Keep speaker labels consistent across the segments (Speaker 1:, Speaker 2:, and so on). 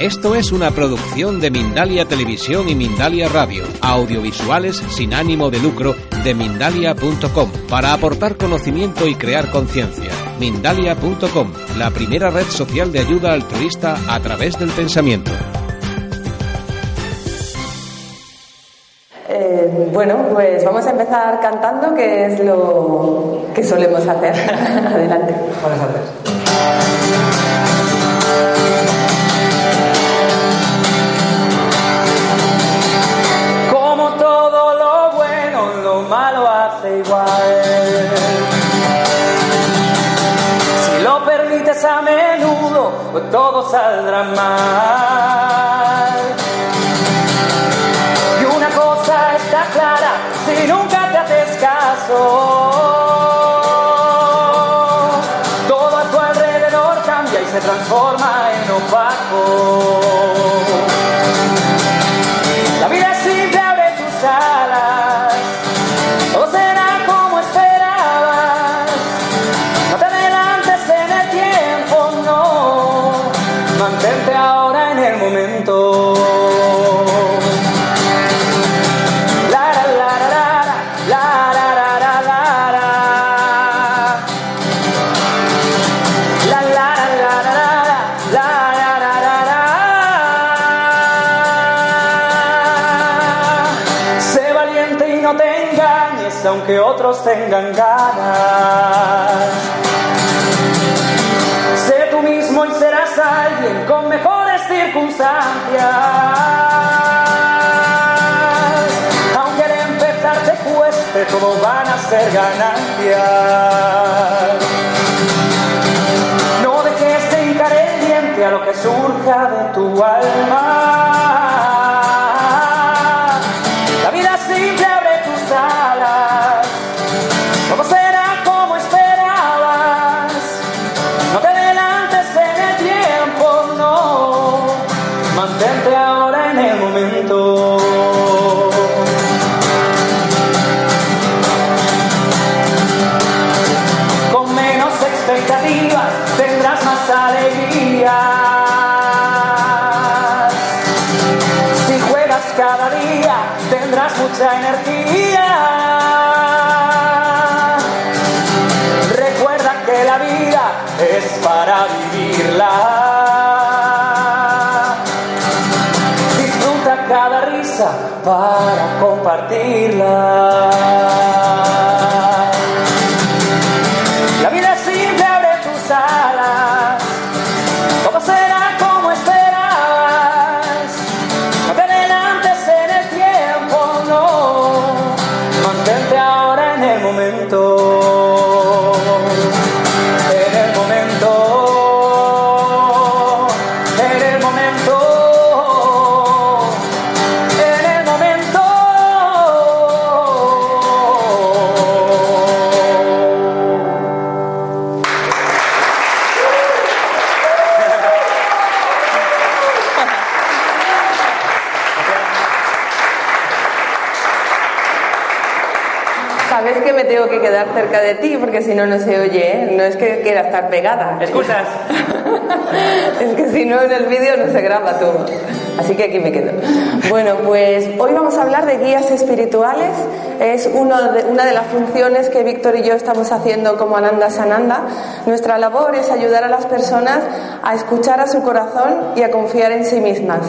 Speaker 1: Esto es una producción de Mindalia Televisión y Mindalia Radio, audiovisuales sin ánimo de lucro de mindalia.com, para aportar conocimiento y crear conciencia. Mindalia.com, la primera red social de ayuda altruista a través del pensamiento.
Speaker 2: Eh, bueno, pues vamos a empezar cantando, que es lo que solemos hacer. Adelante.
Speaker 3: Buenas tardes. Pues todo saldrá mal. Y una cosa está clara, si nunca te haces caso, todo a tu alrededor cambia y se transforma en opaco. Engañes, aunque otros tengan ganas. Sé tú mismo y serás alguien con mejores circunstancias. Aunque al empezar te cueste, todo van a ser ganancias. No dejes de hincar el diente a lo que surja de tu
Speaker 2: Sabes que me tengo que quedar cerca de ti porque si no, no se oye, ¿eh? No es que quiera estar pegada.
Speaker 3: Excusas.
Speaker 2: es que si no, en el vídeo no se graba todo. Así que aquí me quedo. Bueno, pues hoy vamos a hablar de guías espirituales. Es una de las funciones que Víctor y yo estamos haciendo como Ananda Sananda. Nuestra labor es ayudar a las personas a escuchar a su corazón y a confiar en sí mismas.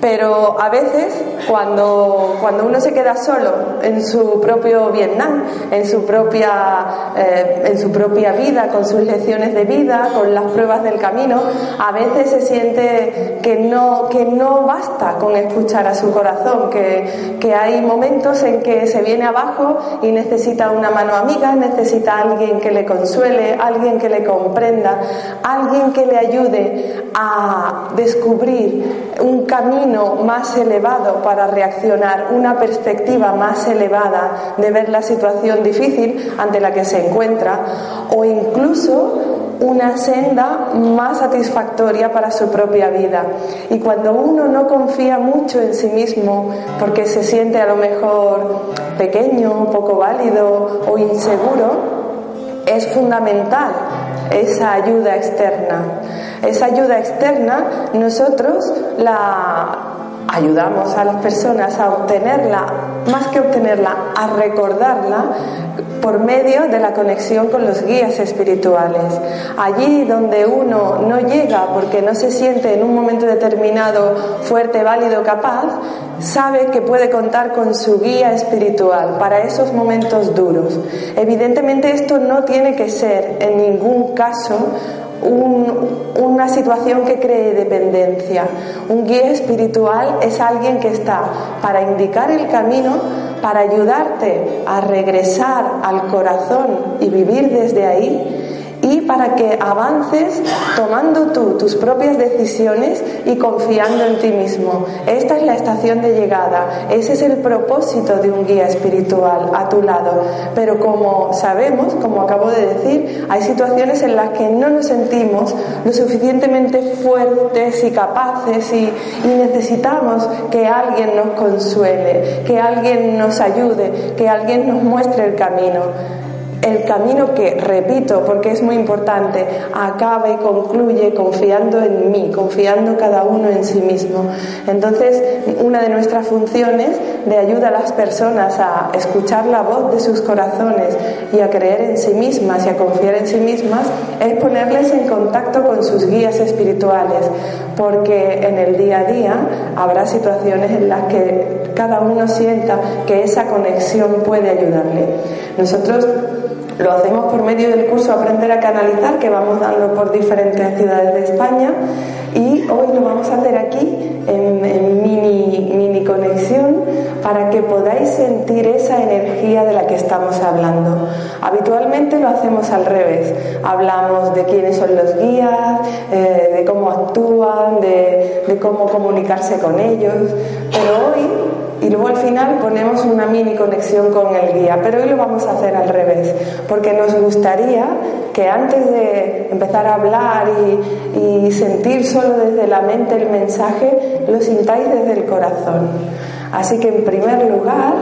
Speaker 2: Pero a veces, cuando, cuando uno se queda solo en su propio Vietnam, en su propia, eh, en su propia vida, con sus lecciones de vida, con las pruebas del camino, a veces se siente que no, que no basta con escuchar a su corazón, que, que hay momentos en que se viene abajo y necesita una mano amiga, necesita alguien que le consuele, alguien que le comprenda, alguien que le ayude a descubrir un camino más elevado para reaccionar, una perspectiva más elevada de ver la situación difícil ante la que se encuentra o incluso una senda más satisfactoria para su propia vida. Y cuando uno no confía mucho en sí mismo porque se siente a lo mejor pequeño, poco válido o inseguro, es fundamental esa ayuda externa. Esa ayuda externa nosotros la ayudamos a las personas a obtenerla, más que obtenerla, a recordarla por medio de la conexión con los guías espirituales. Allí donde uno no llega porque no se siente en un momento determinado fuerte, válido, capaz, sabe que puede contar con su guía espiritual para esos momentos duros. Evidentemente esto no tiene que ser en ningún caso una situación que cree dependencia. Un guía espiritual es alguien que está para indicar el camino, para ayudarte a regresar al corazón y vivir desde ahí para que avances tomando tú tus propias decisiones y confiando en ti mismo. Esta es la estación de llegada, ese es el propósito de un guía espiritual a tu lado. Pero como sabemos, como acabo de decir, hay situaciones en las que no nos sentimos lo suficientemente fuertes y capaces y, necesitamos que alguien nos consuele, que alguien nos ayude, que alguien nos muestre el camino el camino que, repito, porque es muy importante, acaba y concluye confiando en mí, confiando cada uno en sí mismo. Entonces, una de nuestras funciones de ayuda a las personas a escuchar la voz de sus corazones y a creer en sí mismas y a confiar en sí mismas es ponerles en contacto con sus guías espirituales, porque en el día a día habrá situaciones en las que cada uno sienta que esa conexión puede ayudarle. Nosotros lo hacemos por medio del curso Aprender a Canalizar que vamos dando por diferentes ciudades de España. Y hoy lo vamos a hacer aquí en, mini, mini conexión para que podáis sentir esa energía de la que estamos hablando. Habitualmente lo hacemos al revés, hablamos de quiénes son los guías, eh, de cómo actúan, de, de cómo comunicarse con ellos, pero hoy y luego al final ponemos una mini conexión con el guía. Pero hoy lo vamos a hacer al revés, porque nos gustaría que antes de empezar a hablar y, sentir solo desde la mente el mensaje, lo sintáis desde el corazón. Así que en primer lugar,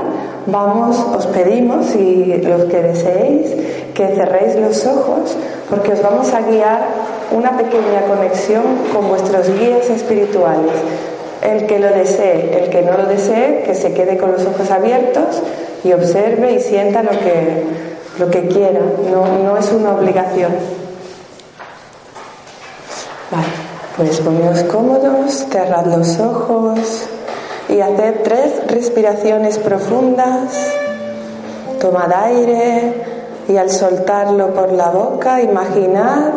Speaker 2: vamos, os pedimos, si los que deseéis, que cerréis los ojos, porque os vamos a guiar una pequeña conexión con vuestros guías espirituales el que lo desee, el que no lo desee, que se quede con los ojos abiertos y observe y sienta lo que, lo que quiera, no, no es una obligación. Vale, pues poneos cómodos, cerrad los ojos y haced tres respiraciones profundas. Tomad aire y al soltarlo por la boca, imaginad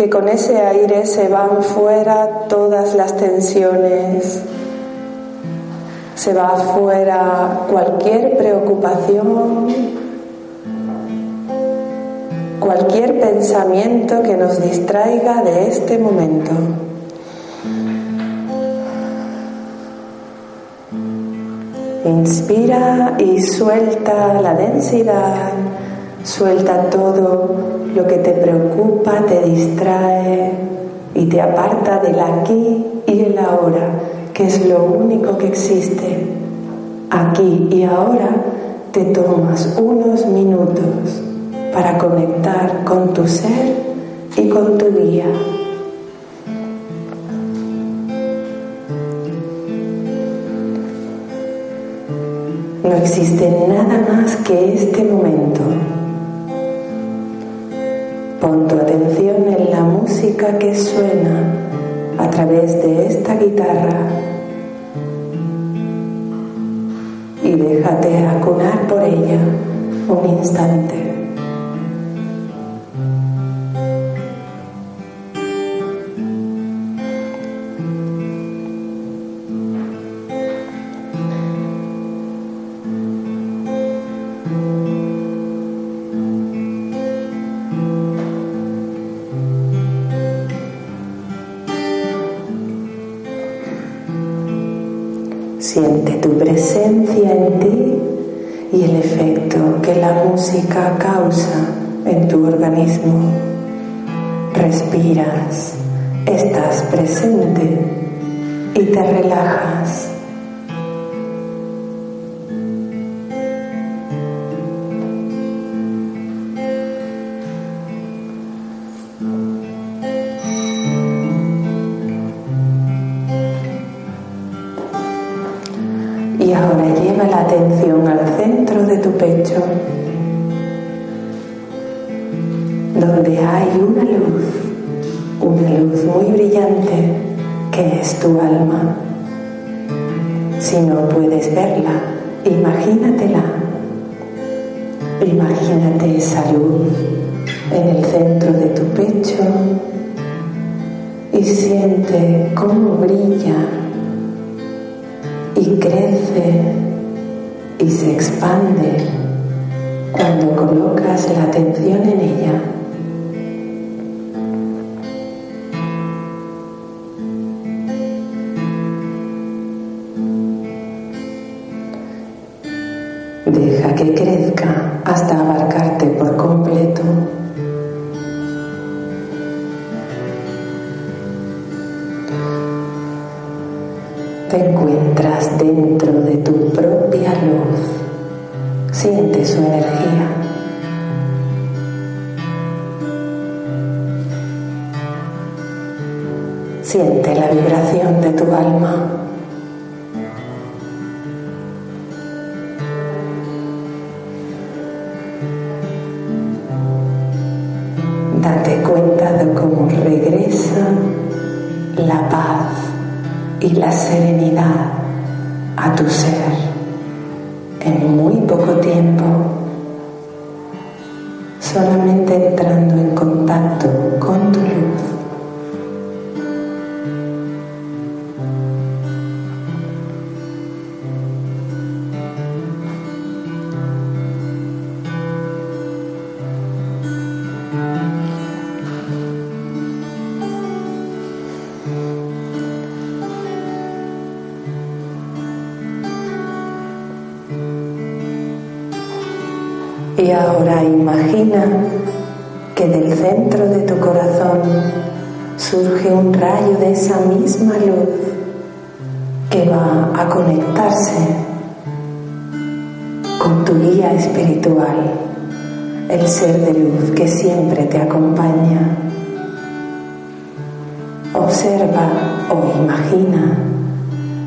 Speaker 2: que con ese aire se van fuera todas las tensiones, se va fuera cualquier preocupación, cualquier pensamiento que nos distraiga de este momento. Inspira y suelta la densidad, suelta todo lo que te preocupa, te distrae y te aparta del aquí y el ahora, que es lo único que existe. Aquí y ahora te tomas unos minutos para conectar con tu ser y con tu guía. No existe nada más que este momento. Pon tu atención en la música que suena a través de esta guitarra y déjate acunar por ella un instante. Siente tu presencia en ti y el efecto que la música causa en tu organismo. Respiras, estás presente y te relajas. Tu alma. Si no puedes verla, imagínatela. Imagínate esa luz en el centro de tu pecho y siente cómo brilla y crece y se expande cuando colocas la atención en ella. Date cuenta de cómo regresa la paz y la serenidad a tu ser en muy poco tiempo, solamente entrando en contacto con tu ahora imagina que del centro de tu corazón surge un rayo de esa misma luz que va a conectarse con tu guía espiritual, el ser de luz que siempre te acompaña. Observa o imagina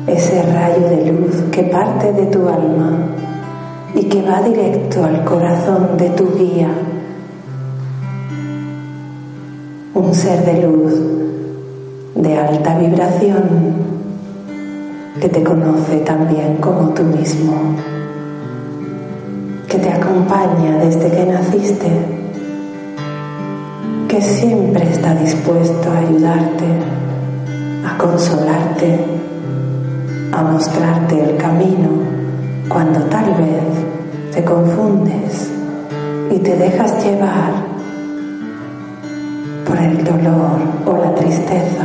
Speaker 2: ese rayo de luz que parte de tu alma y que va directo al corazón de tu guía. Un ser de luz de alta vibración que te conoce tan bien como tú mismo, que te acompaña desde que naciste, que siempre está dispuesto a ayudarte, a consolarte, a mostrarte el camino cuando tal vez te confundes y te dejas llevar por el dolor o la tristeza.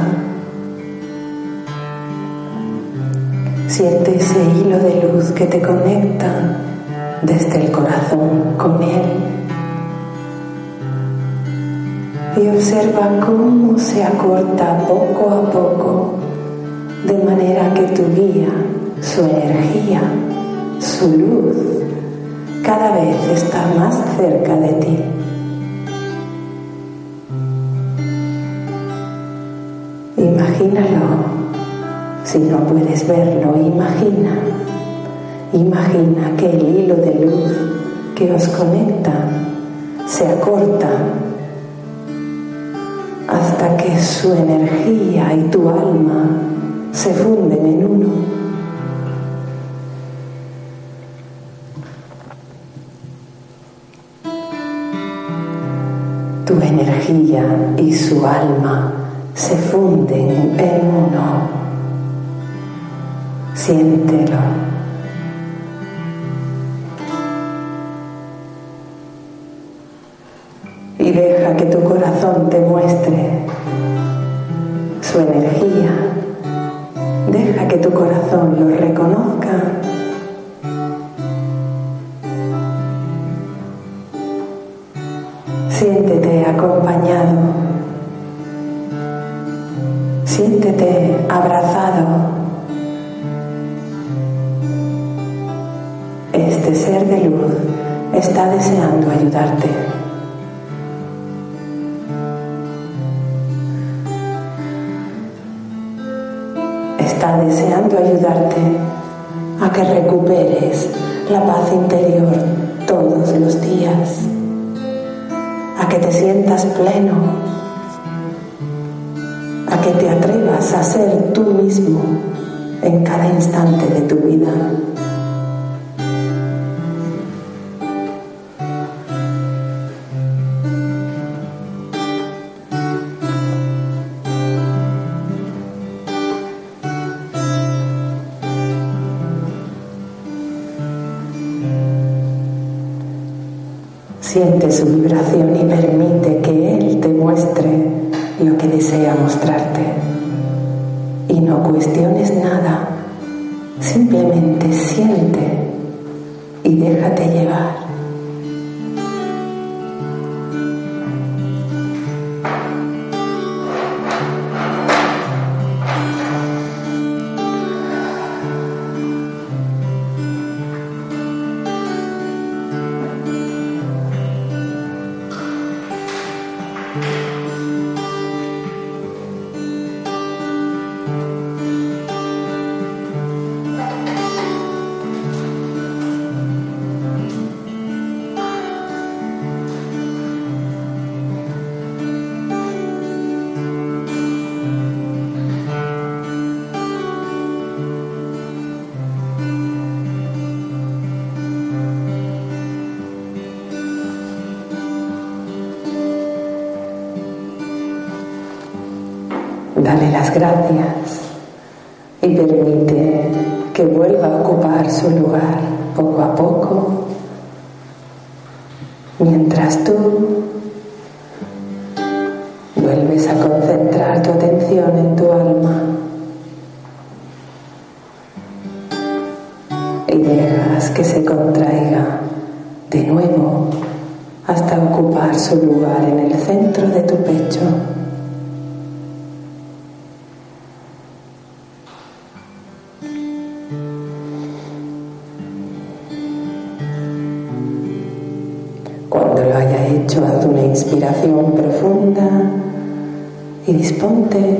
Speaker 2: Siente ese hilo de luz que te conecta desde el corazón con él y observa cómo se acorta poco a poco de manera que tu guía, su energía, su luz cada vez está más cerca de ti. Imagínalo. Si no puedes verlo, imagina. Imagina que el hilo de luz que os conecta se acorta hasta que su energía y tu alma se funden en uno. Tu energía y su alma se funden en uno. Siéntelo. Y deja que tu corazón te muestre su energía. Deja que tu corazón lo reconozca. En cada instante de tu vida. Siente su vibración y permite que Él te muestre lo que desea mostrarte. Cuestiones nada, simplemente siente y déjate llevar. Dale las gracias Cuando lo haya hecho, haz una inspiración profunda y disponte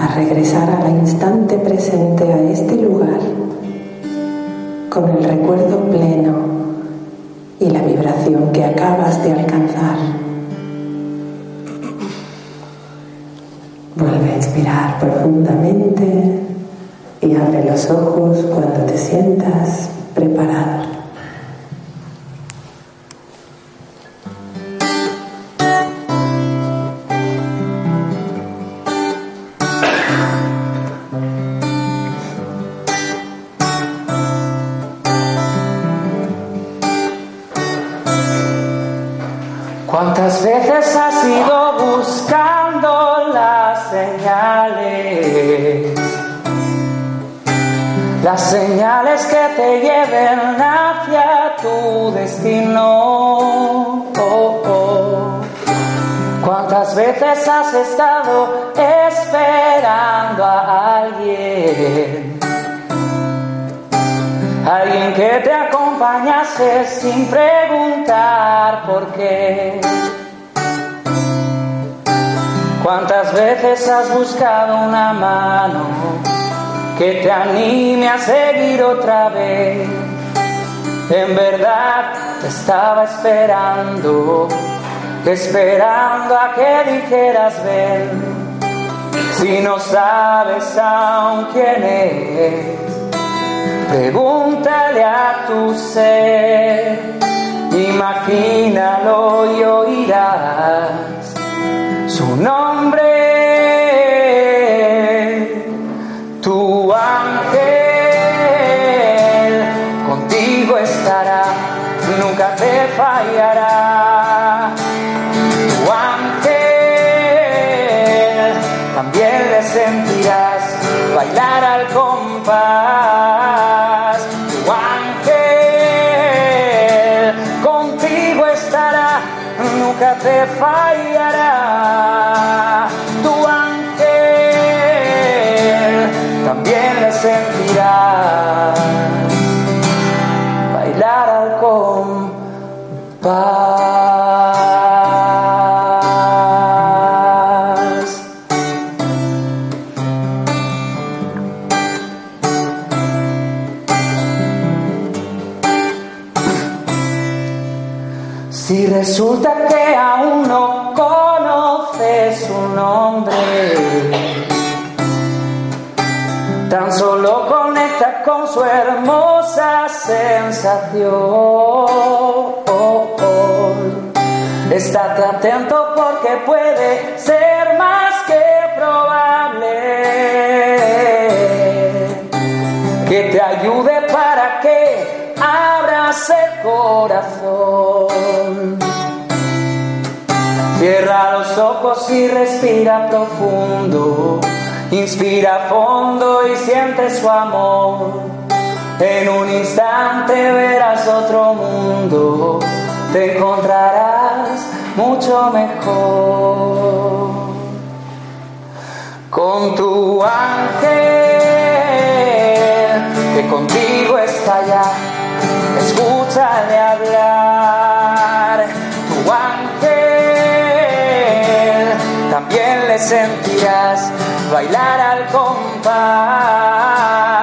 Speaker 2: a regresar al instante presente a este lugar con el recuerdo pleno y la vibración que acabas de alcanzar. Vuelve a inspirar profundamente y abre los ojos cuando te sientas preparado.
Speaker 3: Veces has buscado una mano que te anime a seguir otra vez? En verdad te estaba esperando, esperando a que dijeras ven. Si no sabes aún quién es, Pregúntale a tu ser, imagínalo y oirás su nombre. Nunca te fallará. Su hermosa sensación. Estate atento porque puede ser más que probable que te ayude para que abras el corazón. Cierra los ojos y respira profundo. Inspira fondo y siente su amor. En un instante verás otro mundo. Te encontrarás mucho mejor. Con tu ángel que contigo está ya. Escúchale hablar. Tu ángel también le sentirás bailar al compás.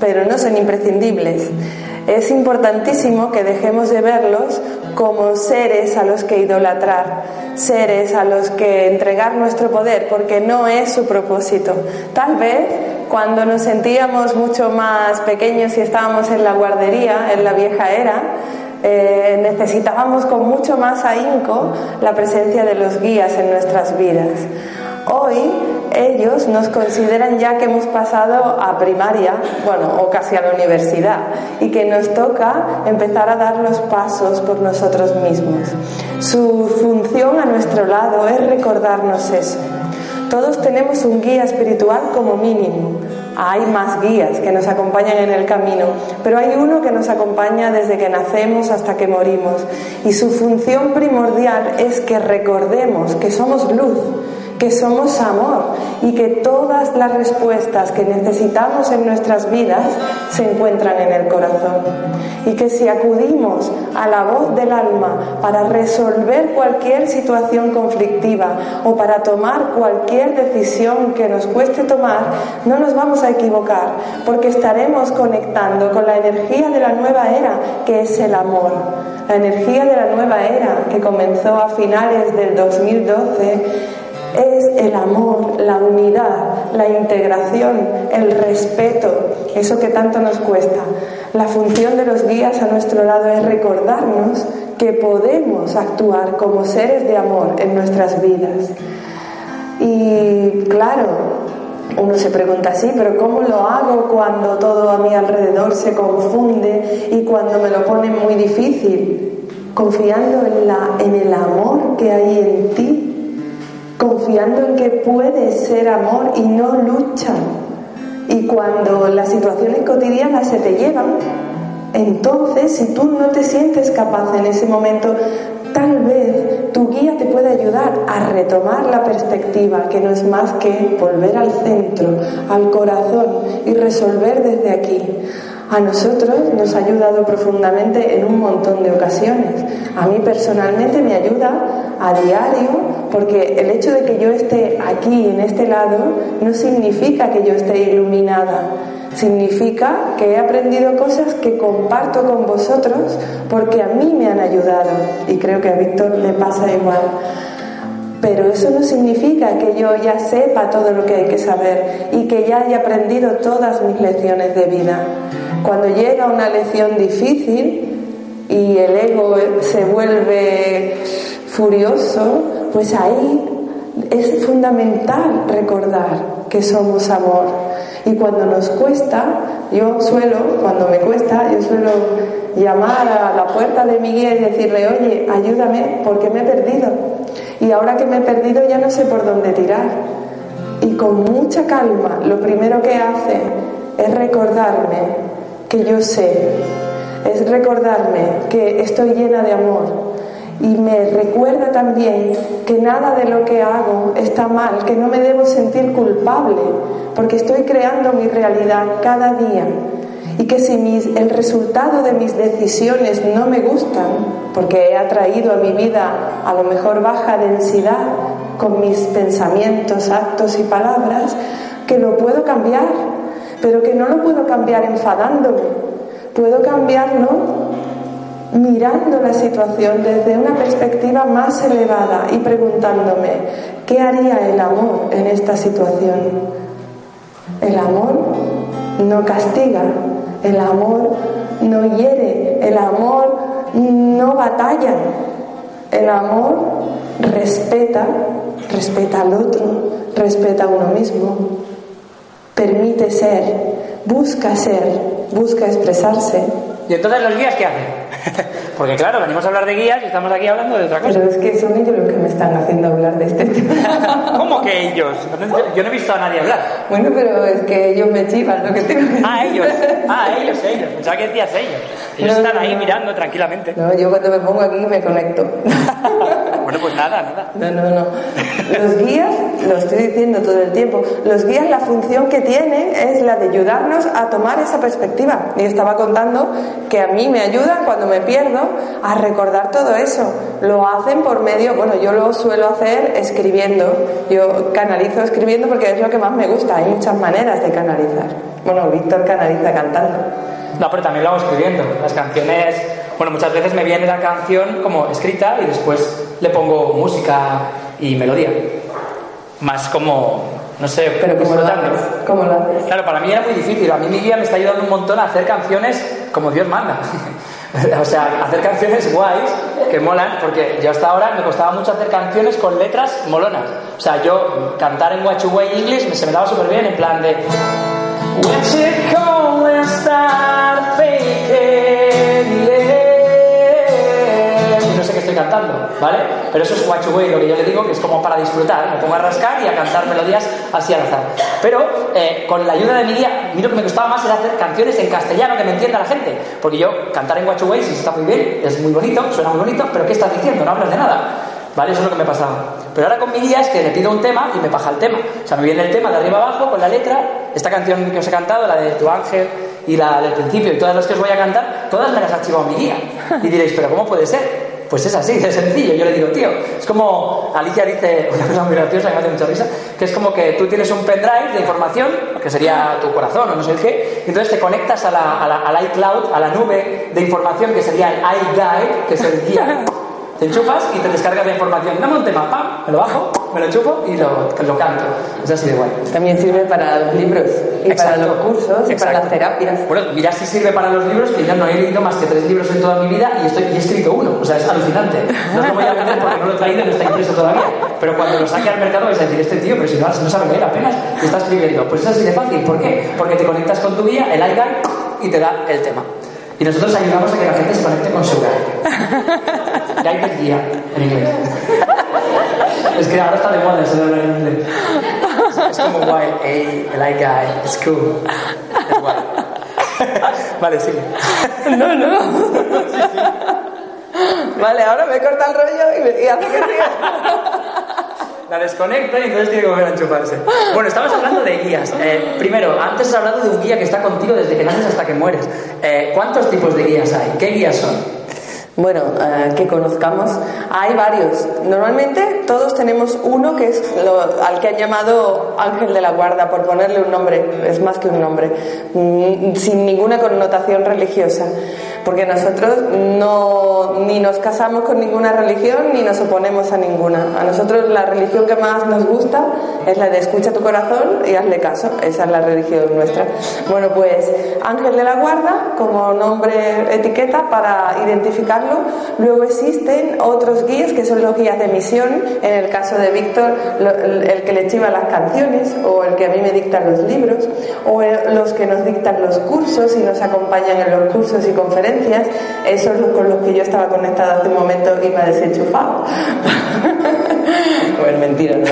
Speaker 2: Pero no son imprescindibles. Es importantísimo que dejemos de verlos como seres a los que idolatrar, seres a los que entregar nuestro poder, porque no es su propósito. Tal vez cuando nos sentíamos mucho más pequeños y estábamos en la guardería, en la vieja era, eh, necesitábamos con mucho más ahínco la presencia de los guías en nuestras vidas. Hoy ellos nos consideran ya que hemos pasado a primaria, bueno, o casi a la universidad, y que nos toca empezar a dar los pasos por nosotros mismos. Su función a nuestro lado es recordarnos eso. Todos tenemos un guía espiritual como mínimo. Hay más guías que nos acompañan en el camino, pero hay uno que nos acompaña desde que nacemos hasta que morimos. Y su función primordial es que recordemos que somos luz, que somos amor y que todas las respuestas que necesitamos en nuestras vidas se encuentran en el corazón. Y que si acudimos a la voz del alma para resolver cualquier situación conflictiva o para tomar cualquier decisión que nos cueste tomar, no nos vamos a equivocar porque estaremos conectando con la energía de la nueva era, que es el amor. La energía de la nueva era que comenzó a finales del 2012 es el amor, la unidad, la integración, el respeto, eso que tanto nos cuesta. La función de los guías a nuestro lado es recordarnos que podemos actuar como seres de amor en nuestras vidas. Y claro, uno se pregunta así, pero ¿cómo lo hago cuando todo a mi alrededor se confunde y cuando me lo ponen muy difícil? Confiando en, la, en el amor que hay en ti, confiando en que puedes ser amor y no lucha. Y cuando las situaciones cotidianas se te llevan, entonces si tú no te sientes capaz en ese momento, tal vez tu guía te a retomar la perspectiva, que no es más que volver al centro, al corazón y resolver desde aquí. A nosotros nos ha ayudado profundamente en un montón de ocasiones. A mí personalmente me ayuda a diario porque el hecho de que yo esté aquí, en este lado, no significa que yo esté iluminada. Significa que he aprendido cosas que comparto con vosotros porque a mí me han ayudado. Y creo que a Víctor le pasa igual. Pero eso no significa que yo ya sepa todo lo que hay que saber y que ya haya aprendido todas mis lecciones de vida. Cuando llega una lección difícil y el ego se vuelve furioso, pues ahí es fundamental recordar que somos amor. Y cuando nos cuesta, yo suelo, cuando me cuesta, yo suelo llamar a la puerta de mi guía y decirle, oye, ayúdame porque me he perdido. Y ahora que me he perdido ya no sé por dónde tirar. Y con mucha calma, lo primero que hace es recordarme que yo sé, es recordarme que estoy llena de amor y me recuerda también que nada de lo que hago está mal, que no me debo sentir culpable, porque estoy creando mi realidad cada día y que si el resultado de mis decisiones no me gustan, porque he atraído a mi vida a lo mejor baja densidad con mis pensamientos, actos y palabras, que lo puedo cambiar pero que no lo puedo cambiar enfadándome, puedo cambiarlo mirando la situación desde una perspectiva más elevada y preguntándome, ¿qué haría el amor en esta situación? El amor no castiga, el amor no hiere, el amor no batalla, el amor respeta, respeta al otro, respeta a uno mismo permite ser, busca ser, busca expresarse.
Speaker 3: ¿Y entonces los guías qué hacen? Porque claro, venimos a hablar de guías y estamos aquí hablando de otra cosa.
Speaker 2: Pero es que son ellos los que me están haciendo hablar de este tema.
Speaker 3: ¿Cómo que ellos? Yo no he visto a nadie hablar.
Speaker 2: Bueno, pero es que ellos me chivan lo que tengo que
Speaker 3: Ah, ellos. Ah, ellos, ellos. Pensaba que decías ellos. Ellos están ahí mirando tranquilamente.
Speaker 2: No, yo cuando me pongo aquí me conecto.
Speaker 3: bueno, pues nada, nada.
Speaker 2: No, no, no. Los guías, lo estoy diciendo todo el tiempo, los guías la función que tienen es la de ayudarnos a tomar esa perspectiva. Y estaba contando que a mí me ayuda cuando me pierdo a recordar todo eso. Lo hacen por medio, bueno, yo lo suelo hacer escribiendo. Yo canalizo escribiendo porque es lo que más me gusta. Hay muchas maneras de canalizar. Bueno, Víctor canaliza cantando.
Speaker 3: No, pero también lo hago escribiendo. Las canciones, bueno, muchas veces me viene la canción como escrita y después le pongo música y melodía. Más como, no sé,
Speaker 2: pero ¿cómo lo, haces? ¿cómo lo haces?
Speaker 3: Claro, para mí era muy difícil. A mí mi guía me está ayudando un montón a hacer canciones como Dios manda. o sea, hacer canciones guays que molan, porque yo hasta ahora me costaba mucho hacer canciones con letras molonas. O sea, yo cantar en Way English se me daba súper bien, en plan de. Cantando, ¿vale? Pero eso es way lo que yo le digo, que es como para disfrutar. Me pongo a rascar y a cantar melodías así al azar. Pero eh, con la ayuda de mi guía, mí lo que me costaba más era hacer canciones en castellano que me entienda la gente. Porque yo cantar en way sí está muy bien, es muy bonito, suena muy bonito, pero ¿qué estás diciendo? No hablas de nada. ¿Vale? Eso es lo que me pasaba. Pero ahora con mi guía es que le pido un tema y me baja el tema. O sea, me viene el tema de arriba abajo con la letra. Esta canción que os he cantado, la de Tu Ángel y la del principio y todas las que os voy a cantar, todas me las ha archivado mi guía. Y diréis, ¿pero cómo puede ser? Pues es así, de sencillo. Yo le digo, tío, es como Alicia dice una cosa muy graciosa que me hace mucha risa, que es como que tú tienes un pendrive de información, que sería tu corazón o no sé qué, y entonces te conectas a la, a la, al iCloud, a la nube de información que sería el iGuide, que es el. Te enchufas y te descargas la información. Dame un tema, pam, me lo bajo, me lo enchufo y lo, lo canto. Es así de guay.
Speaker 2: También sirve para los libros y para los cursos y para las terapias.
Speaker 3: Bueno, mira si sirve para los libros, que yo no he leído más que tres libros en toda mi vida y, estoy, y he escrito uno. O sea, es alucinante. No lo voy a vender porque no lo he traído y no está impreso todavía. Pero cuando lo saque al mercado vais a decir, este tío, pero si no, no sabe leer apenas, está escribiendo. Pues es así de fácil. ¿Por qué? Porque te conectas con tu guía, el iGuide, y te da el tema. Y nosotros ayudamos a que la gente se conecte con su guide. Guide del guía, en inglés. Es que ahora está de moda eso de hablar en inglés. Es como guay, hey, el like guy, es cool. Es guay. Vale, sigue.
Speaker 2: No, no. Vale, ahora me corta el rollo y me y hace que siga.
Speaker 3: La desconecta y entonces tiene que volver a enchufarse. Bueno, estamos hablando de guías. Eh, primero, antes has hablado de un guía que está contigo desde que naces hasta que mueres. Eh, ¿Cuántos tipos de guías hay? ¿Qué guías son?
Speaker 2: Bueno, eh, que conozcamos. Hay varios. Normalmente todos tenemos uno que es lo, al que han llamado ángel de la guarda, por ponerle un nombre, es más que un nombre, mm, sin ninguna connotación religiosa. Porque nosotros no, ni nos casamos con ninguna religión ni nos oponemos a ninguna. A nosotros la religión que más nos gusta es la de escucha tu corazón y hazle caso. Esa es la religión nuestra. Bueno, pues ángel de la guarda como nombre etiqueta para identificar Luego existen otros guías que son los guías de misión. En el caso de Víctor, el que le chiva las canciones o el que a mí me dictan los libros o los que nos dictan los cursos y nos acompañan en los cursos y conferencias. Esos con los que yo estaba conectada hace un momento y me ha desenchufado. bueno, mentira, no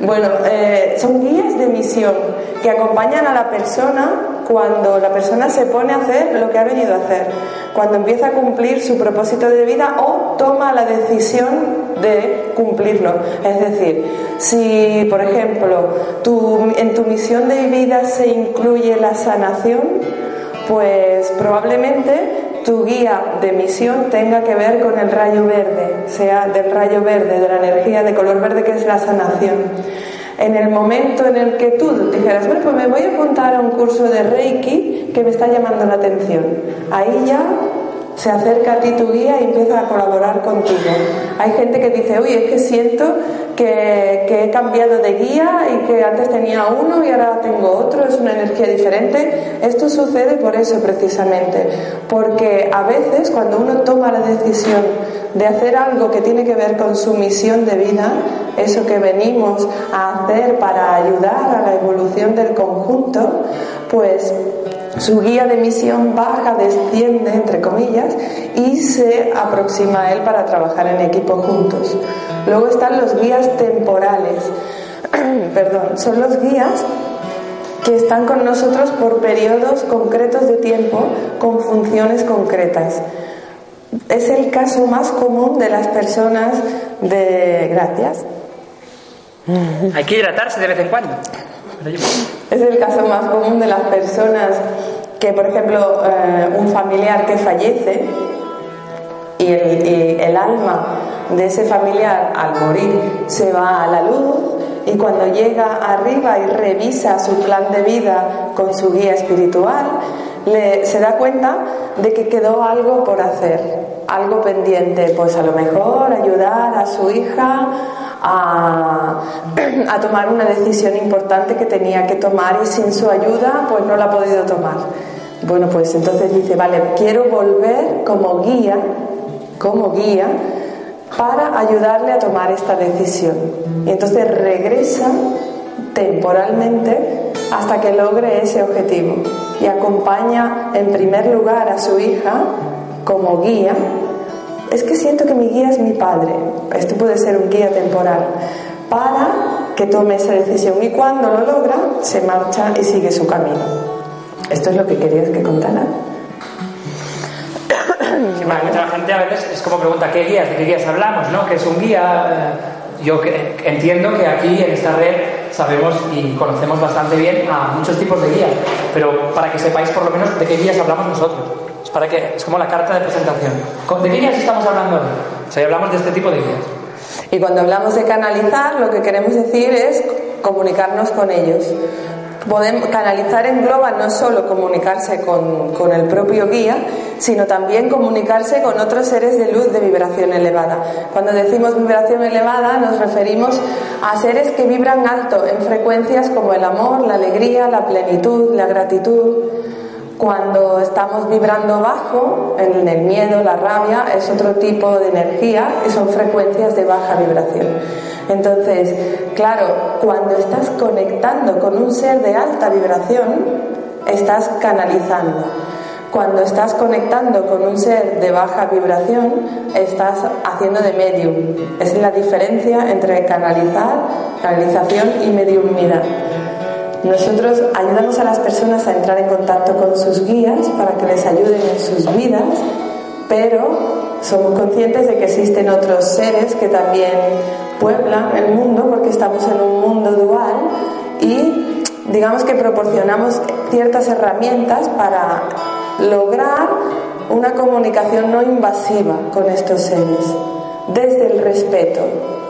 Speaker 2: bueno, eh, son guías de misión que acompañan a la persona cuando la persona se pone a hacer lo que ha venido a hacer cuando empieza a cumplir su propósito de vida o toma la decisión de cumplirlo. Es decir, si, por ejemplo, en tu misión de vida se incluye la sanación, pues probablemente tu guía de misión tenga que ver con el rayo verde, sea del rayo verde, de la energía de color verde que es la sanación en el momento en el que tú dijeras, bueno, pues me voy a apuntar a un curso de Reiki que me está llamando la atención. Ahí ya se acerca a ti tu guía y empieza a colaborar contigo. Hay gente que dice, uy, es que siento que, que, he cambiado de guía y que antes tenía uno y ahora tengo otro, es una energía diferente. Esto sucede por eso precisamente, porque a veces cuando uno toma la decisión de hacer algo que tiene que ver con su misión de vida, eso que venimos a hacer para ayudar a la evolución del conjunto, pues su guía de misión baja, desciende, entre comillas, y se aproxima a él para trabajar en equipo juntos. Luego están los guías temporales, perdón, son los guías que están con nosotros por periodos concretos de tiempo con funciones concretas. Es el caso más común de las personas de... Gracias.
Speaker 3: Hay que hidratarse de vez en cuando.
Speaker 2: Es el caso más común de las personas que, por ejemplo, eh, un familiar que fallece y el, alma de ese familiar al morir se va a la luz y cuando llega arriba y revisa su plan de vida con su guía espiritual, le, se da cuenta de que quedó algo por hacer, algo pendiente, pues a lo mejor ayudar a su hija a, tomar una decisión importante que tenía que tomar y sin su ayuda pues no la ha podido tomar. Bueno, pues entonces dice, vale, quiero volver como guía, como guía, para ayudarle a tomar esta decisión. Y entonces regresa temporalmente hasta que logre ese objetivo y acompaña en primer lugar a su hija como guía es que siento que mi guía es mi padre, esto puede ser un guía temporal, para que tome esa decisión y cuando lo logra se marcha y sigue su camino. ¿Esto es lo que querías que contara?
Speaker 3: mucha gente a veces es como pregunta, ¿qué guías? ¿De qué guías hablamos? ¿no? ¿Qué es un guía? Eh, yo entiendo que aquí en esta red sabemos y conocemos bastante bien a muchos tipos de guías, pero para que sepáis por lo menos de qué guías hablamos nosotros. Es, para que, es como la carta de presentación. ¿De qué guías estamos hablando hoy? O sea, hablamos de este tipo de guías.
Speaker 2: Y cuando hablamos de canalizar, lo que queremos decir es comunicarnos con ellos. Podemos, canalizar engloba no solo comunicarse con, con, el propio guía, sino también comunicarse con otros seres de luz de vibración elevada. Cuando decimos vibración elevada nos referimos a seres que vibran alto en frecuencias como el amor, la alegría, la plenitud, la gratitud cuando estamos vibrando bajo, en el miedo, la rabia, es otro tipo de energía y son frecuencias de baja vibración. Entonces, claro, cuando estás conectando con un ser de alta vibración, estás canalizando. Cuando estás conectando con un ser de baja vibración, estás haciendo de medium. Es la diferencia entre canalizar, canalización y mediumnidad. Nosotros ayudamos a las personas a entrar en contacto con sus guías para que les ayuden en sus vidas, pero somos conscientes de que existen otros seres que también pueblan el mundo porque estamos en un mundo dual y digamos que proporcionamos ciertas herramientas para lograr una comunicación no invasiva con estos seres, desde el respeto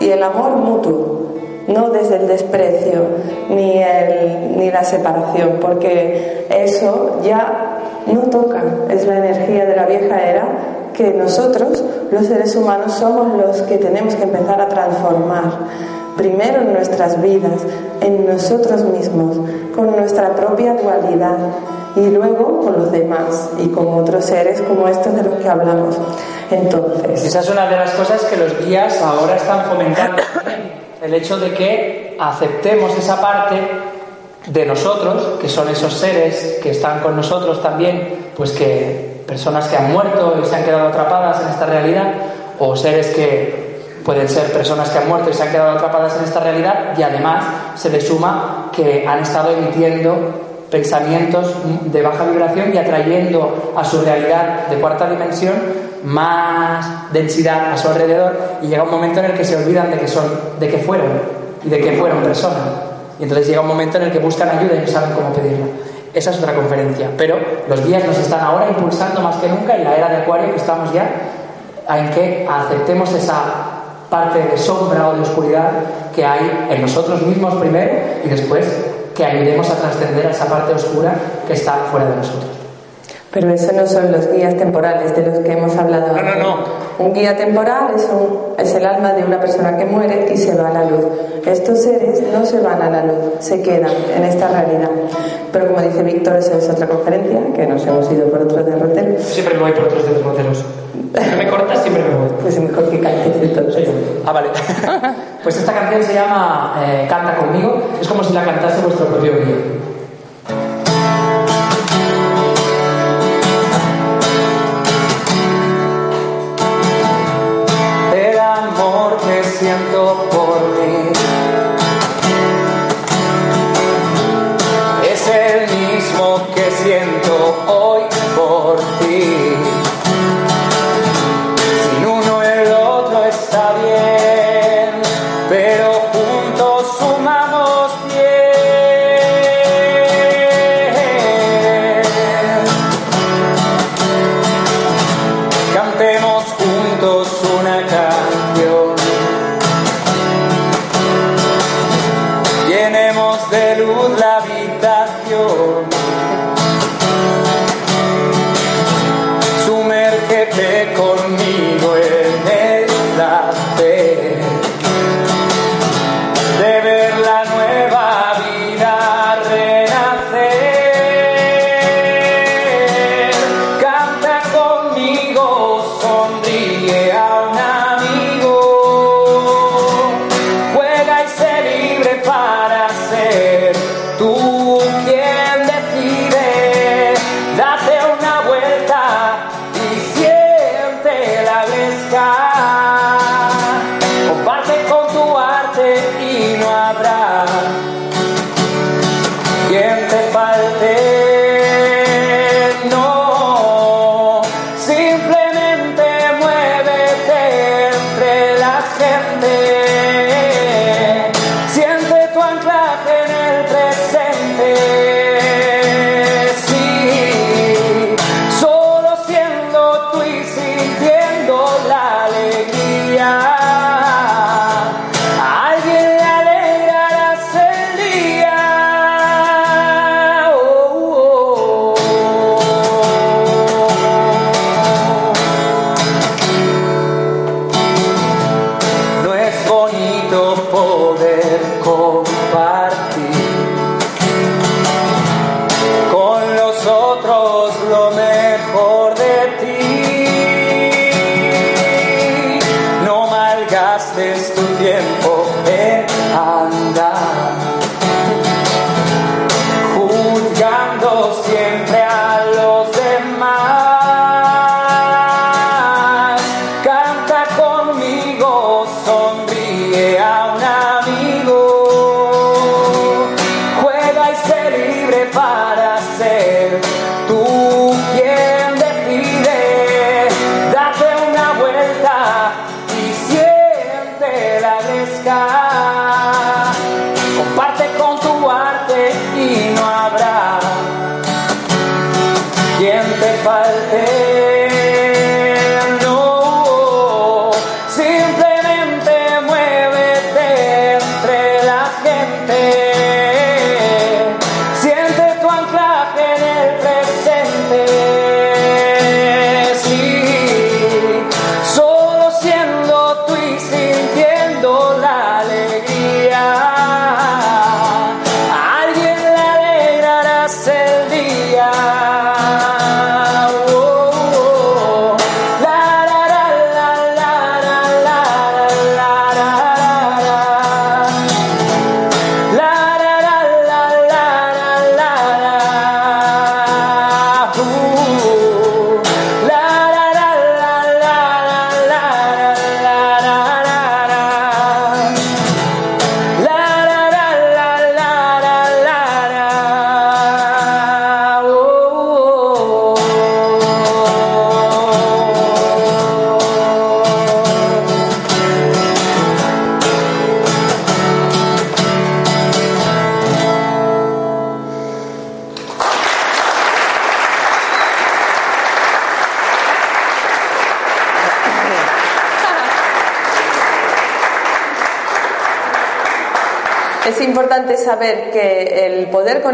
Speaker 2: y el amor mutuo, no desde el desprecio ni, el, ni la separación, porque eso ya no toca, es la energía de la vieja era que nosotros, los seres humanos, somos los que tenemos que empezar a transformar. Primero en nuestras vidas, en nosotros mismos, con nuestra propia dualidad y luego con los demás y con otros seres como estos de los que hablamos. Entonces.
Speaker 3: Esa es una de las cosas que los guías ahora están fomentando el hecho de que aceptemos esa parte de nosotros, que son esos seres que están con nosotros también, pues que personas que han muerto y se han quedado atrapadas en esta realidad, o seres que pueden ser personas que han muerto y se han quedado atrapadas en esta realidad, y además se le suma que han estado emitiendo pensamientos de baja vibración y atrayendo a su realidad de cuarta dimensión más densidad a su alrededor y llega un momento en el que se olvidan de que son de que fueron y de que fueron personas. Y entonces llega un momento en el que buscan ayuda y no saben cómo pedirla. Esa es otra conferencia. Pero los días nos están ahora impulsando más que nunca en la era de acuario que estamos ya en que aceptemos esa parte de sombra o de oscuridad que hay en nosotros mismos primero y después que ayudemos a trascender a esa parte oscura que está fuera de nosotros.
Speaker 2: Pero eso no son los guías temporales de los que hemos hablado.
Speaker 3: No, no, no.
Speaker 2: Un guía temporal es, un, es el alma de una persona que muere y se va a la luz. Estos seres no se van a la luz, se quedan en esta realidad. Pero como dice Víctor, esa es otra conferencia, que nos hemos ido por otros derroteros.
Speaker 3: Siempre me voy por otros derroteros. Si me cortas, siempre me voy.
Speaker 2: Pues mejor que cantes entonces.
Speaker 3: Ah, vale. pues esta canción se llama eh, Canta conmigo. Es como si la cantase vuestro propio guía. El amor que siento por mí juntos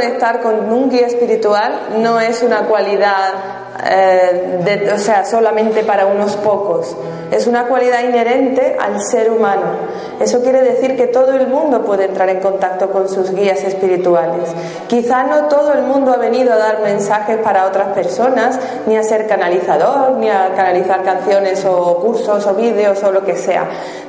Speaker 2: conectar con un guía espiritual no es una cualidad, eh, de- o sea, solamente para unos pocos. Es una cualidad inherente al ser humano. Eso quiere decir que todo el mundo puede entrar en contacto con sus guías espirituales. Quizá no todo el mundo ha venido a dar mensajes para otras personas, ni a ser canalizador, ni a canalizar canciones o cursos o vídeos o lo que sea,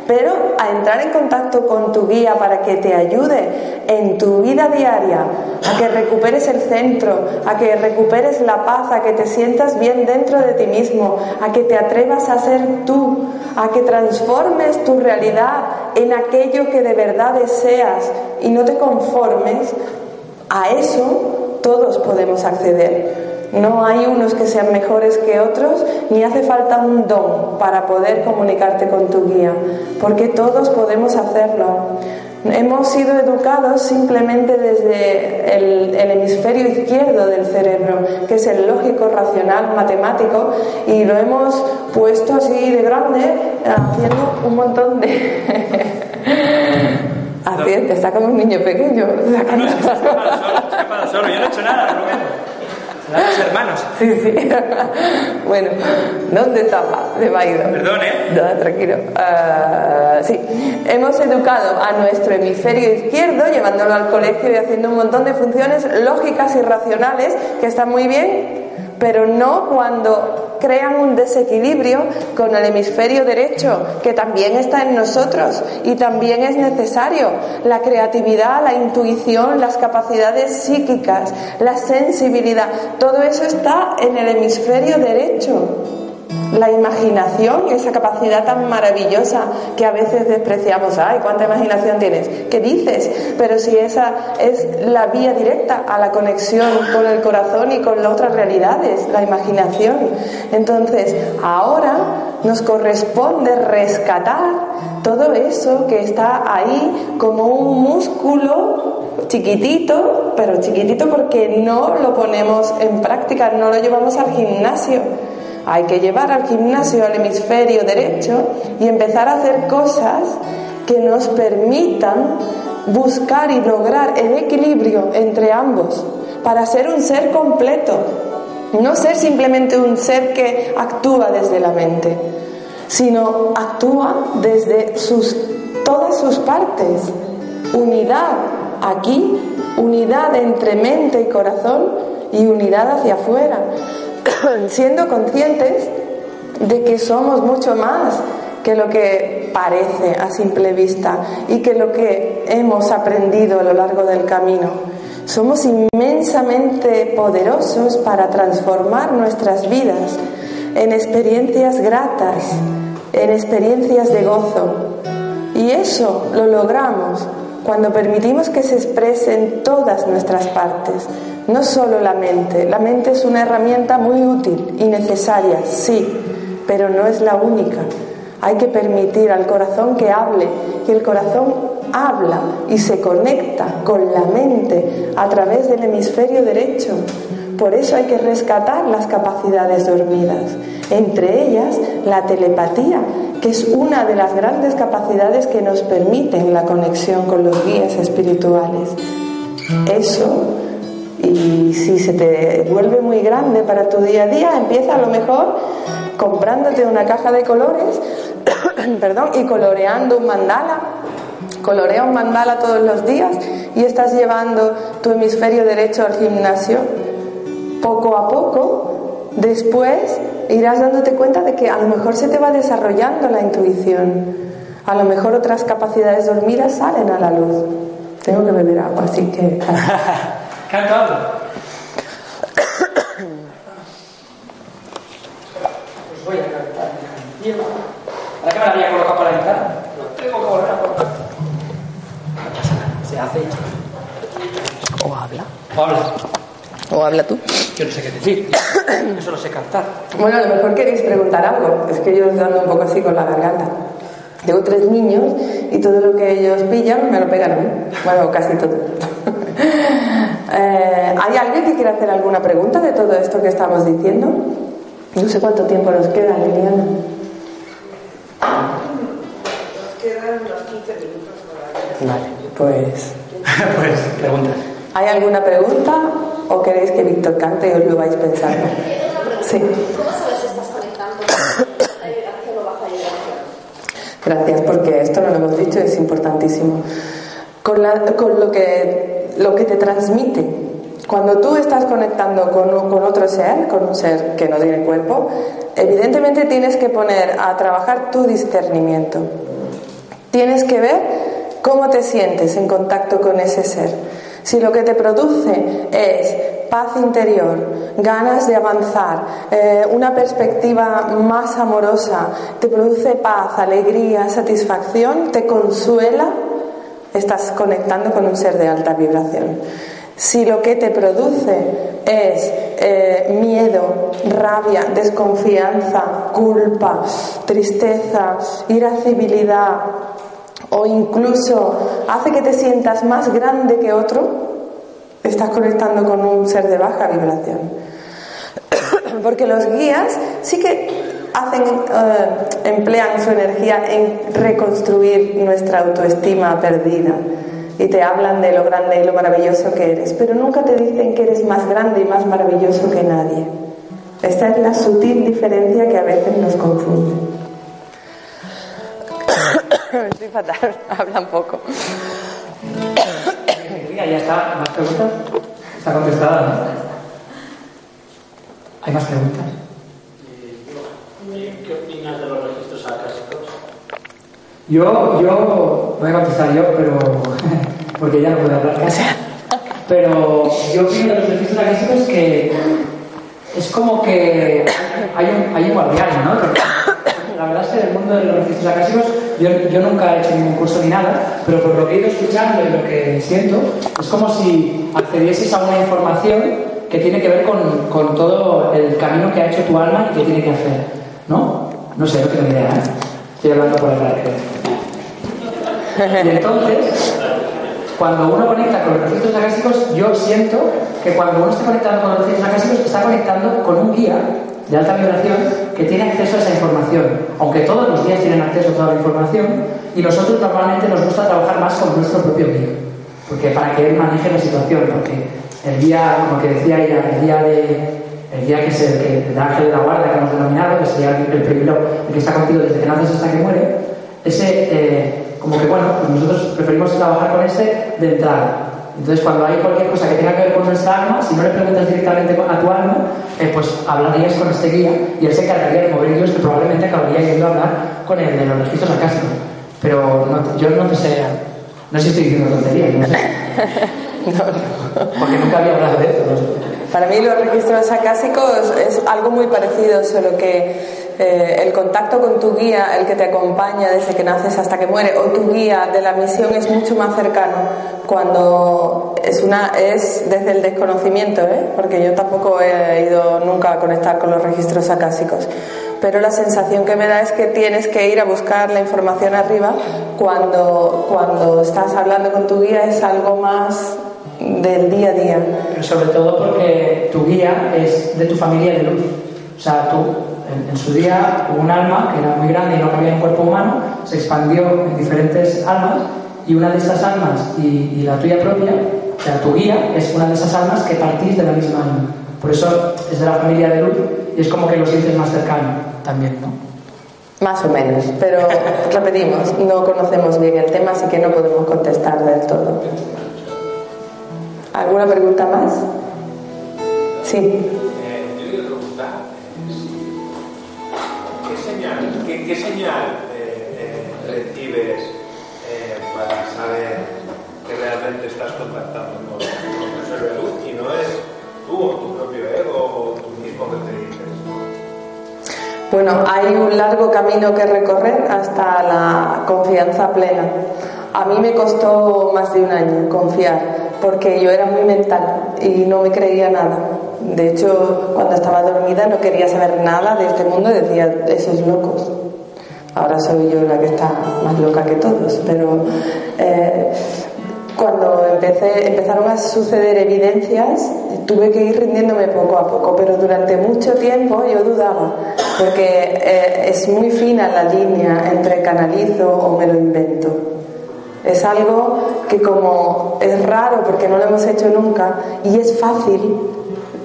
Speaker 2: pero a entrar en contacto con tu guía para que te ayude en tu vida diaria, a que recuperes el centro, a que recuperes la paz, a que te sientas bien dentro de ti mismo, a que te atrevas a ser tú, a que transformes tu realidad en aquello que de verdad deseas y no te conformes, a eso todos podemos acceder. No hay unos que sean mejores que otros, ni hace falta un don para poder comunicarte con tu guía, porque todos podemos hacerlo. Hemos sido educados simplemente desde el, el hemisferio izquierdo del cerebro, que es el lógico, racional, matemático, y lo hemos puesto así de grande, haciendo un montón de... Haciendo- está como un niño pequeño.
Speaker 4: para solo, yo no he hecho nada, Rubén. Los hermanos.
Speaker 2: Sí, sí. bueno, ¿dónde estaba? Se me ha ido.
Speaker 4: Perdón, ¿eh?
Speaker 2: No, tranquilo. Ah, sí, hemos educado a nuestro hemisferio izquierdo, llevándolo al colegio y haciendo un montón de funciones lógicas y racionales que están muy bien, pero no cuando crean un desequilibrio con el hemisferio derecho, que también está en nosotros y también es necesario. La creatividad, la intuición, las capacidades psíquicas, la sensibilidad, todo eso está en el hemisferio derecho. La imaginación, esa capacidad tan maravillosa que a veces despreciamos. Ay, ¿cuánta imaginación tienes? ¿Qué dices? Pero si esa es la vía directa a la conexión con el corazón y con las otras realidades, la imaginación. Entonces, ahora nos corresponde rescatar todo eso que está ahí como un músculo chiquitito, pero chiquitito porque no lo ponemos en práctica, no lo llevamos al gimnasio. Hay que llevar al gimnasio al hemisferio derecho y empezar a hacer cosas que nos permitan buscar y lograr el equilibrio entre ambos para ser un ser completo, no ser simplemente un ser que actúa desde la mente, sino actúa desde sus, todas sus partes. Unidad aquí, unidad entre mente y corazón y unidad hacia afuera, siendo conscientes de que somos mucho más que lo que parece a simple vista y que lo que hemos aprendido a lo largo del camino. Somos inmensamente poderosos para transformar nuestras vidas en experiencias gratas, en experiencias de gozo. Y eso lo logramos cuando permitimos que se expresen todas nuestras partes, no solo la mente. La mente es una herramienta muy útil y necesaria, sí, pero no es la única. hay que permitir al corazón que hable y el corazón habla y se conecta con la mente a través del hemisferio derecho. Por eso hay que rescatar las capacidades dormidas, entre ellas la telepatía, que es una de las grandes capacidades que nos permiten la conexión con los guías espirituales. Eso, y si se te vuelve muy grande para tu día a día, empieza a lo mejor comprándote una caja de colores, perdón, y coloreando un mandala. Colorea un mandala todos los días y estás llevando tu hemisferio derecho al gimnasio poco a poco, después irás dándote cuenta de que a lo mejor se te va desarrollando la intuición. A lo mejor otras capacidades dormidas salen a la luz. Tengo que beber agua, así que...
Speaker 3: Canta algo. Pues voy a cantar mi canción. ¿Para qué me la había colocado para cantar? No tengo que volver a colocar. No pasa nada, se hace.
Speaker 2: O habla.
Speaker 3: O habla.
Speaker 2: O habla tú.
Speaker 3: Yo no sé qué decir. Yo solo sé cantar.
Speaker 2: Bueno, a lo mejor queréis preguntar algo. Es que yo os ando un poco así con la garganta. Tengo tres niños y todo lo que ellos pillan me lo pegan a mí. Bueno, casi todo. Eh, ¿Hay alguien que quiera hacer alguna pregunta de todo esto que estamos diciendo? No sé cuánto tiempo nos queda, Liliana. Vale, pues.
Speaker 3: pues, pregunta.
Speaker 2: ¿Hay alguna pregunta o queréis que Víctor cante y os lo vais pensando? Sí. Gracias, porque esto lo hemos dicho, es importantísimo. Con, con lo, que, lo que te transmite. Cuando tú estás conectando con, con otro ser, con un ser que no tiene cuerpo, evidentemente tienes que poner a trabajar tu discernimiento. Tienes que ver cómo te sientes en contacto con ese ser. Si lo que te produce es paz interior, ganas de avanzar, eh, una perspectiva más amorosa, te produce paz, alegría, satisfacción, te consuela, estás conectando con un ser de alta vibración. Si lo que te produce es eh, miedo, rabia, desconfianza, culpa, tristeza, irascibilidad o incluso hace que te sientas más grande que otro, estás conectando con un ser de baja vibración. Porque los guías sí que eh, emplean su energía en reconstruir nuestra autoestima perdida y te hablan de lo grande y lo maravilloso que eres, pero nunca te dicen que eres más grande y más maravilloso que nadie. Esta es la sutil diferencia que a veces nos confunde. Estoy fatal, habla un poco.
Speaker 3: Ya está. ¿Más preguntas? Está contestada. ¿Hay más preguntas?
Speaker 5: ¿Qué opinas de los registros acásicos?
Speaker 3: Yo, yo, voy a contestar yo, pero. porque ya no puedo hablar casi. Pero yo opino de los registros acásicos que es como que hay un, hay un guardián, ¿no? Porque la verdad es que en el mundo de los registros acásicos yo, yo nunca he hecho ningún curso ni nada, pero por lo que he ido escuchando y lo que siento, es como si accedieses a una información que tiene que ver con, con todo el camino que ha hecho tu alma y que tiene que hacer, ¿no? No sé, no tengo idea, ¿eh? Estoy hablando por hablar, creo. Y entonces, cuando uno conecta con los registros acásicos, yo siento que cuando uno está conectando con los registros acásicos, está conectando con un guía de alta vibración que tiene acceso a esa información. Aunque todos los guías tienen acceso a toda la información, y nosotros normalmente nos gusta trabajar más con nuestro propio guía. Porque para que él maneje la situación, porque el guía, como que decía ella, el guía de. El guía que es el, que, el ángel de la guarda que hemos denominado, que sería el, el primero, el que está contigo desde que naces hasta que muere, ese, eh, como que bueno, nosotros preferimos trabajar con ese de entrada. Entonces, cuando hay cualquier cosa que tenga que ver con nuestra alma, si no le preguntas directamente a tu alma, eh, pues hablarías con este guía y él se encargaría de mover hilos que probablemente acabaría yendo a hablar con el de los registros acásicos. Pero no- yo no te sé, no sé si estoy diciendo tonterías, no sé. Porque nunca había hablado de no sé.
Speaker 2: Para mí los registros acásicos es algo muy parecido, solo que eh, el contacto con tu guía, el que te acompaña desde que naces hasta que muere, o tu guía de la misión es mucho más cercano cuando es una es desde el desconocimiento, ¿eh? porque yo tampoco he ido nunca a conectar con los registros acásicos. pero la sensación que me da es que tienes que ir a buscar la información arriba cuando, cuando estás hablando con tu guía es algo más del día a día.
Speaker 3: Pero sobre todo porque tu guía es de tu familia de luz. O sea, tú, en, en su día, hubo un alma que era muy grande y no cabía en un cuerpo humano, se expandió en diferentes almas y una de esas almas y, y la tuya propia, o sea, tu guía es una de esas almas que partís de la misma alma. Por eso es de la familia de luz y es como que lo sientes más cercano también, ¿no?
Speaker 2: Más o menos, pero repetimos, no conocemos bien el tema, así que no podemos contestar del todo. ¿Alguna pregunta más? Sí.
Speaker 6: Eh, ¿qué señal, qué, señal eh, eh, recibes eh, para saber que realmente estás contactando con, el ser de luz y no es tú o tu propio ego o tú mismo que te dices?
Speaker 2: Bueno, hay un largo camino que recorrer hasta la confianza plena. A mí me costó más de un año confiar, porque yo era muy mental y no me creía nada. De hecho, cuando estaba dormida no quería saber nada de este mundo decía, esos locos. Ahora soy yo la que está más loca que todos, pero eh, cuando empezaron a suceder evidencias, tuve que ir rindiéndome poco a poco, pero durante mucho tiempo yo dudaba, porque eh, es muy fina la línea entre canalizo o me lo invento. Es algo que como es raro porque no lo hemos hecho nunca y es fácil,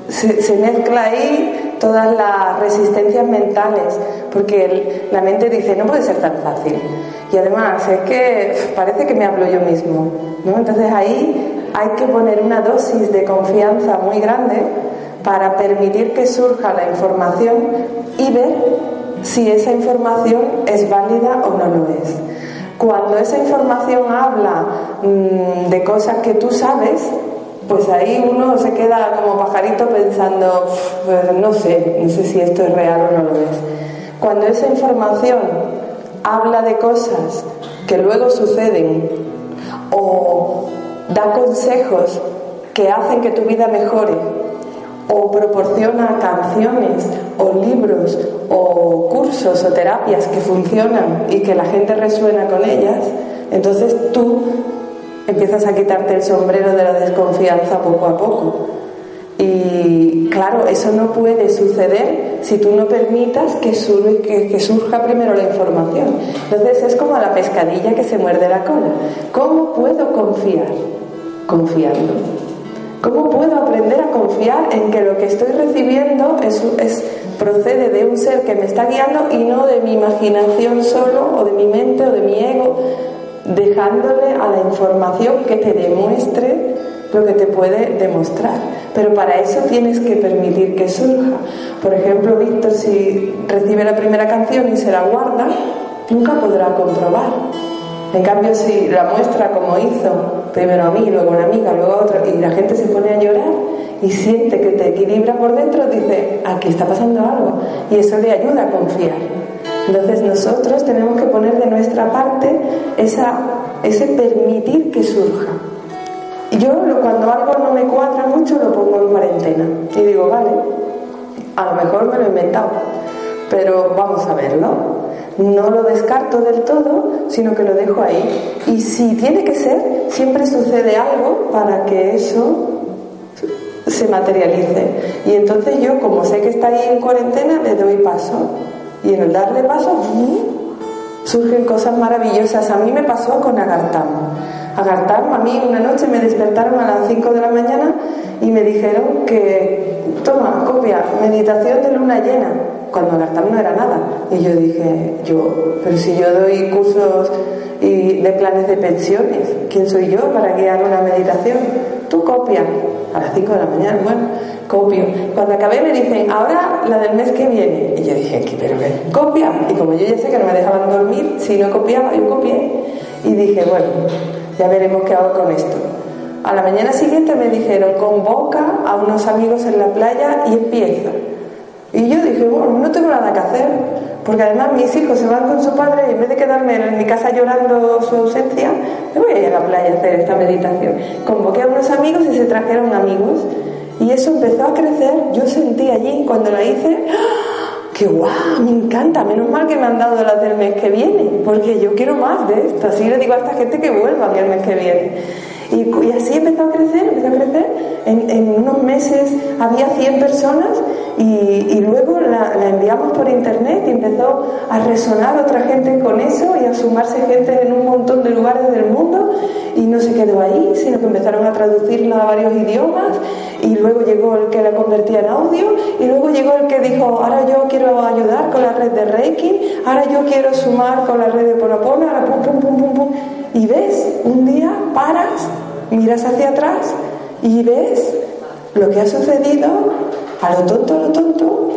Speaker 2: se, mezcla ahí todas las resistencias mentales, porque la mente dice, no puede ser tan fácil. Y además, es que parece que me hablo yo mismo. ¿no? Entonces ahí hay que poner una dosis de confianza muy grande para permitir que surja la información y ver si esa información es válida o no lo es. Cuando esa información habla mm, de cosas que tú sabes, pues ahí uno se queda como pajarito pensando, pues no sé, no sé si esto es real o no lo es. Cuando esa información habla de cosas que luego suceden o da consejos que hacen que tu vida mejore o proporciona canciones o libros o cursos o terapias que funcionan y que la gente resuena con ellas, entonces tú empiezas a quitarte el sombrero de la desconfianza poco a poco. Y claro, eso no puede suceder si tú no permitas que, sur- que- surja primero la información. Entonces es como la pescadilla que se muerde la cola. ¿Cómo puedo confiar? Confiando. ¿Cómo puedo aprender a confiar en que lo que estoy recibiendo es, procede de un ser que me está guiando y no de mi imaginación solo o de mi mente o de mi ego, dejándole a la información que te demuestre lo que te puede demostrar. Pero para eso tienes que permitir que surja. Por ejemplo, Víctor, si recibe la primera canción y se la guarda, nunca podrá comprobar. En cambio, si la muestra como hizo, primero a mí, luego a una amiga, luego a otra, y la gente se pone a llorar y siente que te equilibra por dentro, dice, aquí está pasando algo. Y eso le ayuda a confiar. Entonces nosotros tenemos que poner de nuestra parte esa, ese permitir que surja. Yo cuando algo no me cuadra mucho lo pongo en cuarentena. Y digo, vale, a lo mejor me lo he inventado, pero vamos a verlo. No lo descarto del todo, sino que lo dejo ahí. Y si tiene que ser, siempre sucede algo para que eso se materialice. Y entonces yo, como sé que está ahí en cuarentena, le doy paso. Y en el darle paso, surgen cosas maravillosas. A mí me pasó con Agartam. Agartam, a mí una noche me despertaron a las 5 de la mañana y me dijeron que, toma, copia, meditación de luna llena, cuando Agartam no era nada. Y yo dije, yo, pero si yo doy cursos y de planes de pensiones, ¿quién soy yo para guiar una meditación? Tú copia, a las 5 de la mañana, bueno, copio. Cuando acabé me dicen, ahora la del mes que viene. Y yo dije, ¿qué, pero qué? Copia. Y como yo ya sé que no me dejaban dormir, si no copiaba, yo copié. Y dije, bueno, ya veremos qué hago con esto. A la mañana siguiente me dijeron, convoca a unos amigos en la playa y empieza. Y yo dije, bueno, no tengo nada que hacer, porque además mis hijos se van con su padre y en vez de quedarme en mi casa llorando su ausencia, me voy a ir a la playa a hacer esta meditación. Convoqué a unos amigos y se trajeron amigos y eso empezó a crecer. Yo sentí allí cuando la hice, ¡ah! Que guau, me encanta, menos mal que me han dado las del mes que viene, porque yo quiero más de esto. Así le digo a esta gente que vuelva el mes que viene. Y, y así empezó a crecer, empezó a crecer. En, en unos meses había 100 personas y, y luego la, la enviamos por internet y empezó a resonar otra gente con eso y a sumarse gente en un montón de lugares del mundo y no se quedó ahí, sino que empezaron a traducirla a varios idiomas y luego llegó el que la convertía en audio y luego llegó el que dijo, ahora yo quiero ayudar con la red de Reiki, ahora yo quiero sumar con la red de Ponapona, ahora pum, pum, pum, pum, pum. Y ves, un día paras, miras hacia atrás y ves lo que ha sucedido a lo tonto, a lo tonto,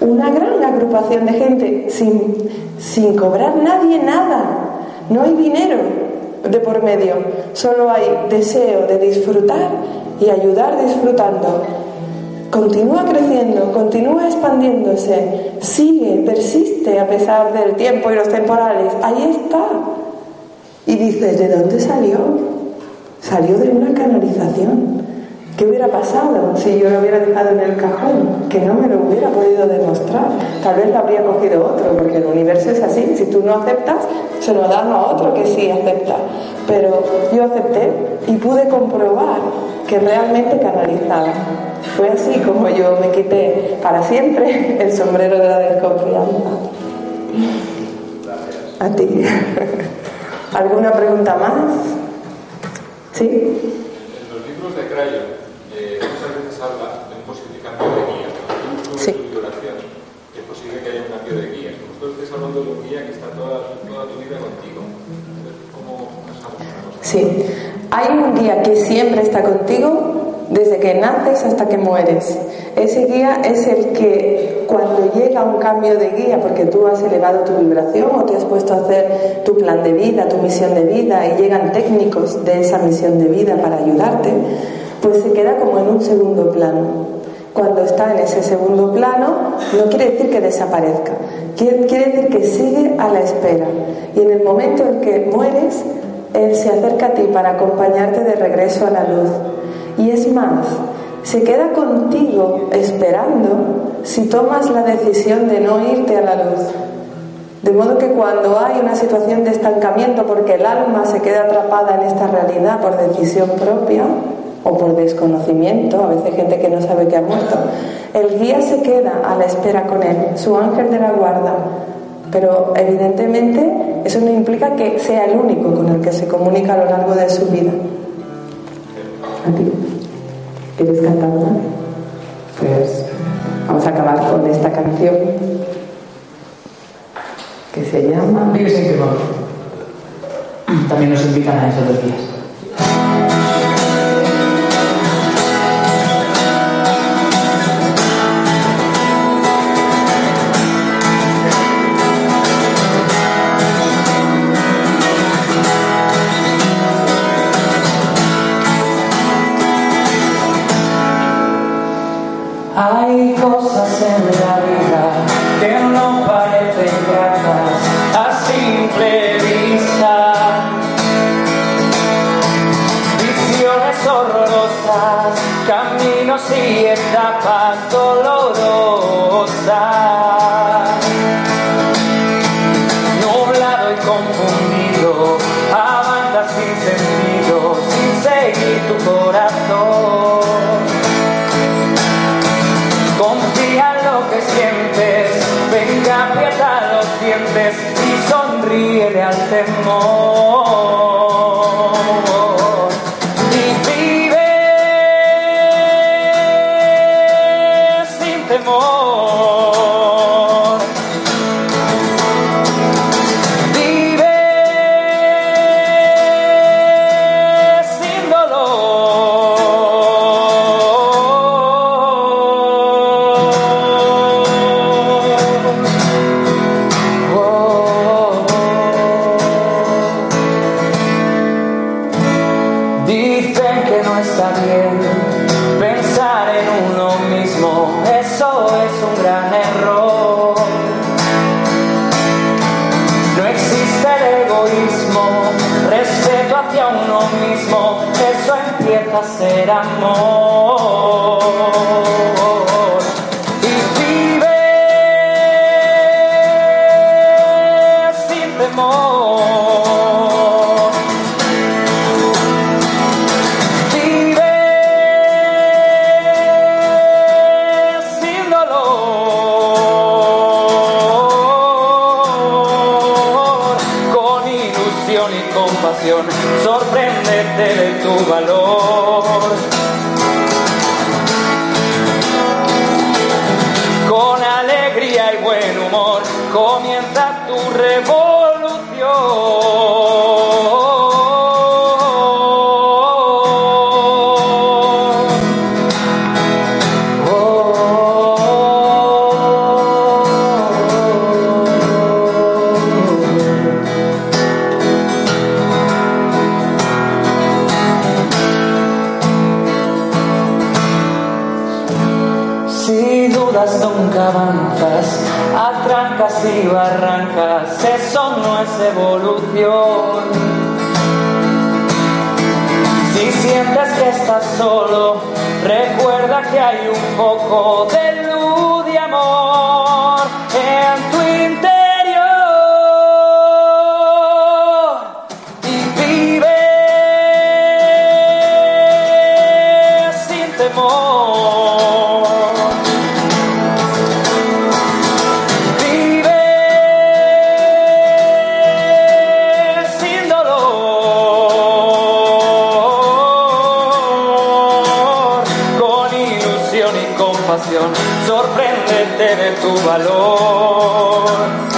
Speaker 2: una gran agrupación de gente sin, sin cobrar nadie nada. No hay dinero de por medio, solo hay deseo de disfrutar y ayudar disfrutando. Continúa creciendo, continúa expandiéndose, sigue, persiste a pesar del tiempo y los temporales. Ahí está. Y dices, ¿de dónde salió? Salió de una canalización. ¿Qué hubiera pasado si yo lo hubiera dejado en el cajón? Que no me lo hubiera podido demostrar. Tal vez lo habría cogido otro, porque el universo es así. Si tú no aceptas, se lo dan a otro que sí acepta. Pero yo acepté y pude comprobar que realmente canalizaba. Fue así como yo me quité para siempre el sombrero de la desconfianza. A ti. ¿Alguna pregunta más? ¿Sí?
Speaker 6: En los libros de Crayon eh, muchas veces habla de un posible cambio de guía. Cuando tú subes
Speaker 2: Sí.
Speaker 6: tu vibración, es posible que haya un cambio de guía. Que está toda, tu vida contigo.
Speaker 2: Sí. Hay un guía que siempre está contigo desde que naces hasta que mueres. Ese guía es el que cuando llega un cambio de guía, porque tú has elevado tu vibración o te has puesto a hacer tu plan de vida, tu misión de vida, y llegan técnicos de esa misión de vida para ayudarte, pues se queda como en un segundo plano. Cuando está en ese segundo plano, no quiere decir que desaparezca, quiere, decir que sigue a la espera. Y en el momento en que mueres, él se acerca a ti para acompañarte de regreso a la luz. Y es más, se queda contigo esperando si tomas la decisión de no irte a la luz. De modo que cuando hay una situación de estancamiento porque el alma se queda atrapada en esta realidad por decisión propia o por desconocimiento, a veces gente que no sabe que ha muerto, el guía se queda a la espera con él, su ángel de la guarda. Pero evidentemente eso no implica que sea el único con el que se comunica a lo largo de su vida. ¿A ti? ¿Quieres cantar una? Pues vamos a acabar con esta canción que se llama.
Speaker 3: También nos invitan a esos dos días. Dicen que no está bien pensar en uno mismo, eso es un gran error. No existe el egoísmo, respeto hacia uno mismo, eso empieza a ser amor. Si sientes que estás solo, recuerda que hay un poco de situación, sorpréndete de tu valor.